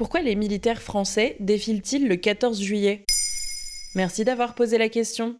Pourquoi les militaires français défilent-ils le 14 juillet? Merci d'avoir posé la question.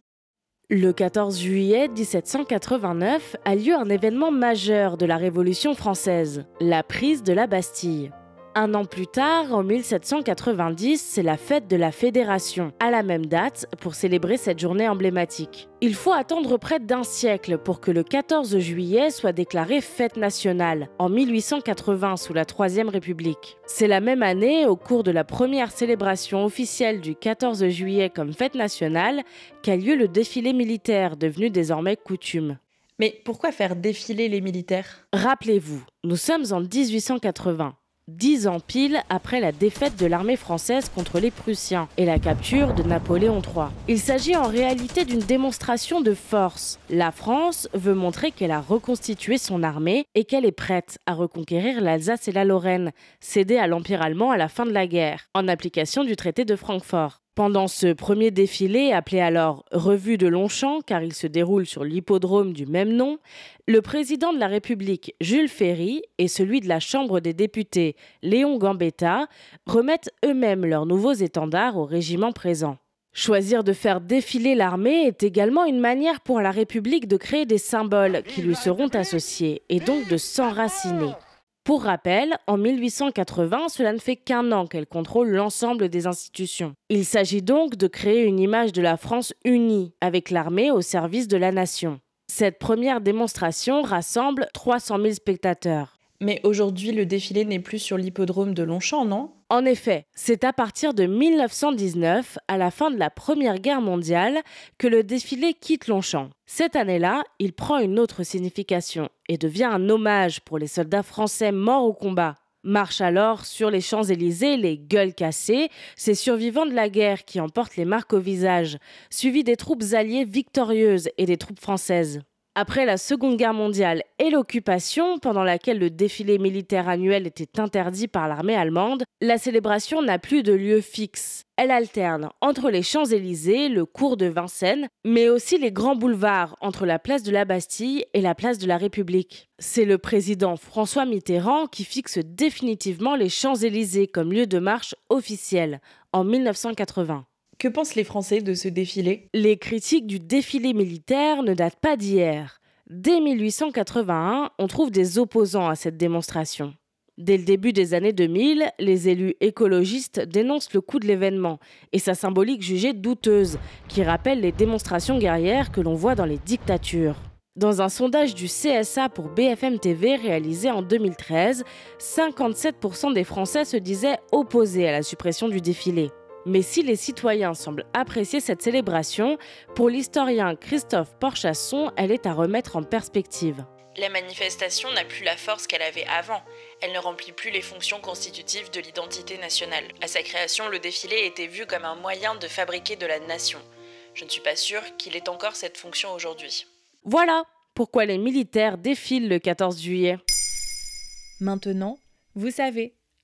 Le 14 juillet 1789 a lieu un événement majeur de la Révolution française, la prise de la Bastille. Un an plus tard, en 1790, c'est la fête de la Fédération, à la même date, pour célébrer cette journée emblématique. Il faut attendre près d'un siècle pour que le 14 juillet soit déclaré fête nationale, en 1880 sous la Troisième République. C'est la même année, au cours de la première célébration officielle du 14 juillet comme fête nationale, qu'a lieu le défilé militaire, devenu désormais coutume. Mais pourquoi faire défiler les militaires? Rappelez-vous, nous sommes en 1880 dix ans pile après la défaite de l'armée française contre les Prussiens et la capture de Napoléon III. Il s'agit en réalité d'une démonstration de force. La France veut montrer qu'elle a reconstitué son armée et qu'elle est prête à reconquérir l'Alsace et la Lorraine, cédées à l'Empire allemand à la fin de la guerre, en application du traité de Francfort. Pendant ce premier défilé, appelé alors Revue de Longchamp, car il se déroule sur l'hippodrome du même nom, le président de la République, Jules Ferry, et celui de la Chambre des députés, Léon Gambetta, remettent eux-mêmes leurs nouveaux étendards au régiment présent. Choisir de faire défiler l'armée est également une manière pour la République de créer des symboles qui lui seront associés, et donc de s'enraciner. Pour rappel, en 1880, cela ne fait qu'un an qu'elle contrôle l'ensemble des institutions. Il s'agit donc de créer une image de la France unie, avec l'armée au service de la nation. Cette première démonstration rassemble 300 000 spectateurs. Mais aujourd'hui, le défilé n'est plus sur l'hippodrome de Longchamp, non? En effet, c'est à partir de 1919, à la fin de la Première Guerre mondiale, que le défilé quitte Longchamp. Cette année-là, il prend une autre signification et devient un hommage pour les soldats français morts au combat. Marchent alors sur les Champs-Élysées les gueules cassées, ces survivants de la guerre qui emportent les marques au visage, suivis des troupes alliées victorieuses et des troupes françaises. Après la Seconde Guerre mondiale et l'occupation, pendant laquelle le défilé militaire annuel était interdit par l'armée allemande, la célébration n'a plus de lieu fixe. Elle alterne entre les Champs-Élysées, le cours de Vincennes, mais aussi les grands boulevards entre la place de la Bastille et la place de la République. C'est le président François Mitterrand qui fixe définitivement les Champs-Élysées comme lieu de marche officiel en 1980. Que pensent les Français de ce défilé? Les critiques du défilé militaire ne datent pas d'hier. Dès 1881, on trouve des opposants à cette démonstration. Dès le début des années 2000, les élus écologistes dénoncent le coût de l'événement et sa symbolique jugée douteuse, qui rappelle les démonstrations guerrières que l'on voit dans les dictatures. Dans un sondage du CSA pour BFM TV réalisé en 2013, 57% des Français se disaient opposés à la suppression du défilé. Mais si les citoyens semblent apprécier cette célébration, pour l'historien Christophe Porchasson, elle est à remettre en perspective. La manifestation n'a plus la force qu'elle avait avant. Elle ne remplit plus les fonctions constitutives de l'identité nationale. À sa création, le défilé était vu comme un moyen de fabriquer de la nation. Je ne suis pas sûre qu'il ait encore cette fonction aujourd'hui. Voilà pourquoi les militaires défilent le 14 juillet. Maintenant, vous savez.